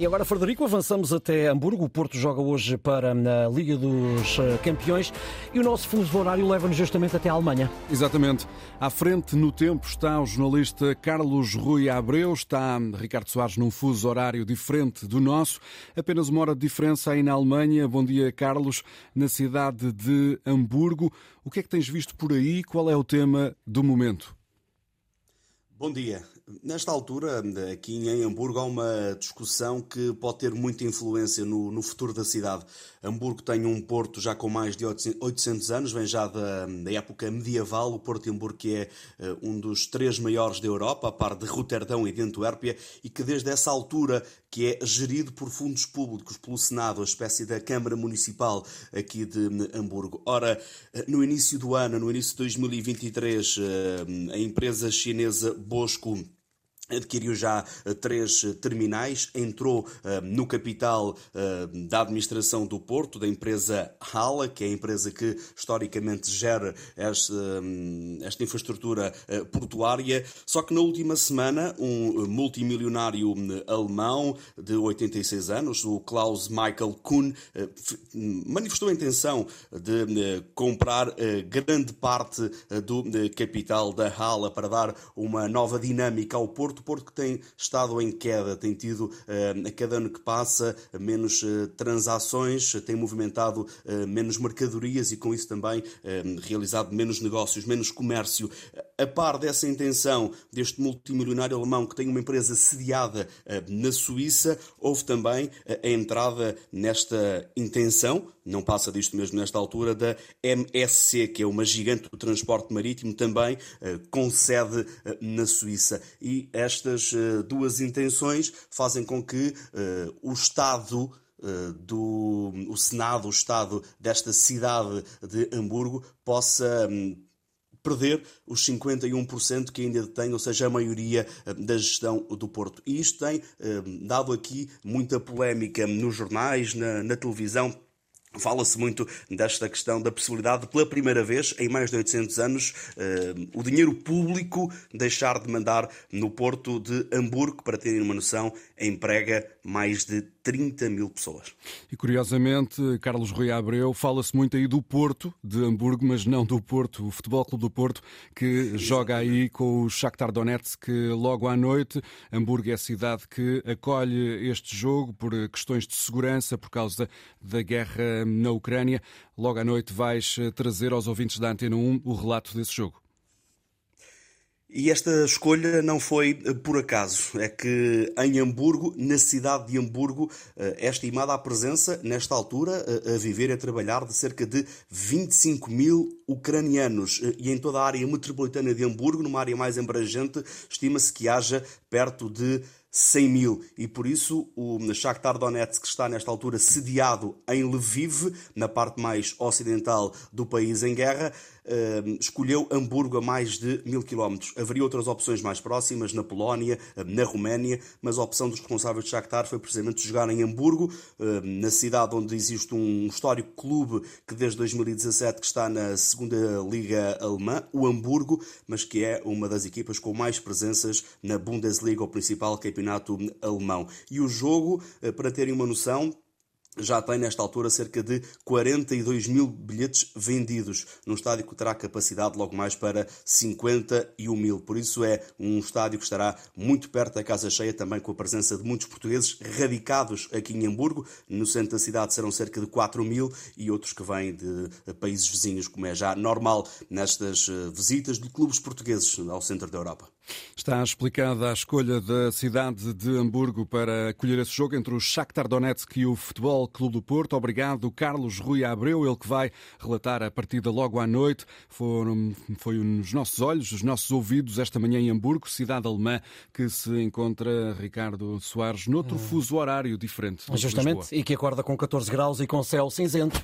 E agora, Frederico, avançamos até Hamburgo. O Porto joga hoje para a Liga dos eh, Campeões e o nosso fuso horário leva-nos justamente até a Alemanha. Exatamente. À frente no tempo está o jornalista Carlos Rui Abreu, está Ricardo Soares num fuso horário diferente do nosso, apenas uma hora de diferença aí na Alemanha. Bom dia, Carlos, na cidade de Hamburgo. O que é que tens visto por aí? Qual é o tema do momento? Bom dia. Nesta altura, aqui em Hamburgo, há uma discussão que pode ter muita influência no, no, futuro da cidade. Hamburgo tem um porto já com mais de 800 anos, vem já da, da época medieval. O Porto de Hamburgo que é uh, um dos três maiores da Europa, a par de Roterdão e de Antuérpia, e que desde essa altura que é gerido por fundos públicos, pelo Senado, a espécie da Câmara Municipal aqui de Hamburgo. Ora, eh, no início do ano, no início de 2023, uh, a empresa chinesa Bosco adquiriu já uh, três uh, terminais, entrou uh, no capital da administração do Porto, da empresa Hala, que é a empresa que historicamente gera esta, esta infraestrutura portuária. Só que na última semana, um multimilionário alemão de 86 anos, o Klaus Michael Kuhn, manifestou a intenção de comprar grande parte do capital da Hala para dar uma nova dinâmica ao Porto Porto, que tem estado em queda, tem tido uh, a cada ano que passa menos uh, transações, tem movimentado uh, menos mercadorias e com isso também realizado menos negócios, menos comércio. A par dessa intenção deste multimilionário alemão que tem uma empresa sediada na Suíça, houve também a entrada nesta intenção, não passa disto mesmo nesta altura, da MSC, que é uma gigante do transporte marítimo, também com sede na Suíça. E estas duas intenções fazem com que o Estado do o Senado, o Estado desta cidade de Hamburgo possa um, perder os 51% que ainda detém, ou seja, a maioria da gestão do Porto. E isto tem dado aqui muita polémica nos jornais, na, na televisão Fala-se muito desta questão da possibilidade de, pela primeira vez em mais de 800 anos, uh, o dinheiro público deixar de mandar no porto de Hamburgo, para terem uma noção, emprega mais de 30 mil pessoas. E curiosamente, Carlos Rui Abreu, fala-se muito aí do Porto de Hamburgo, mas não do Porto, o Futebol Clube do Porto, que joga aí com o Shakhtar Donetsk logo à noite. Hamburgo é a cidade que acolhe este jogo por questões de segurança, por causa da guerra na Ucrânia. Logo à noite vais trazer aos ouvintes da Antena 1 o relato desse jogo. E esta escolha não foi eh, por acaso. É que em Hamburgo, na cidade de Hamburgo, eh, é estimada a presença, nesta altura, eh, a viver e a trabalhar de cerca de 25 mil ucranianos. E em toda a área metropolitana de Hamburgo, numa área mais abrangente, estima-se que haja perto de 100 mil. E por isso o Shakhtar Donetsk está nesta altura sediado em Lviv, na parte mais ocidental do país em guerra, uh, escolheu Hamburgo a mais de mil quilómetros. Haveria outras opções mais próximas, na Polónia, uh, na Roménia, mas a opção dos responsáveis de Shakhtar foi precisamente jogar em Hamburgo, uh, na cidade onde existe um histórico clube que desde 2017 que está na segunda liga alemã, o Hamburgo, mas que é uma das equipas com mais presenças na Bundesliga, o principal campeonato campeonato alemão. E o jogo, eh, para terem uma noção, já tem nesta altura cerca de 42 mil bilhetes vendidos, num estádio que terá capacidade logo mais para 51 mil. Por isso é um estádio que estará muito perto da casa cheia, também com a presença de muitos portugueses radicados aqui em Hamburgo. No centro da cidade serão cerca de 4 mil e outros que vêm de países vizinhos, como é já normal nestas eh, visitas de clubes portugueses ao centro da Europa. Está explicada a escolha da cidade de Hamburgo para acolher esse jogo entre o Shakhtar Donetsk e o Futebol Clube do Porto. Obrigado, Carlos Rui Abreu, ele que vai relatar a partida logo à noite. Foram, foi nos nossos olhos, os nossos ouvidos, esta manhã em Hamburgo, cidade alemã, que se encontra Ricardo Soares noutro hum. fuso horário diferente. Justamente, e que acorda com 14 graus e com céu cinzento.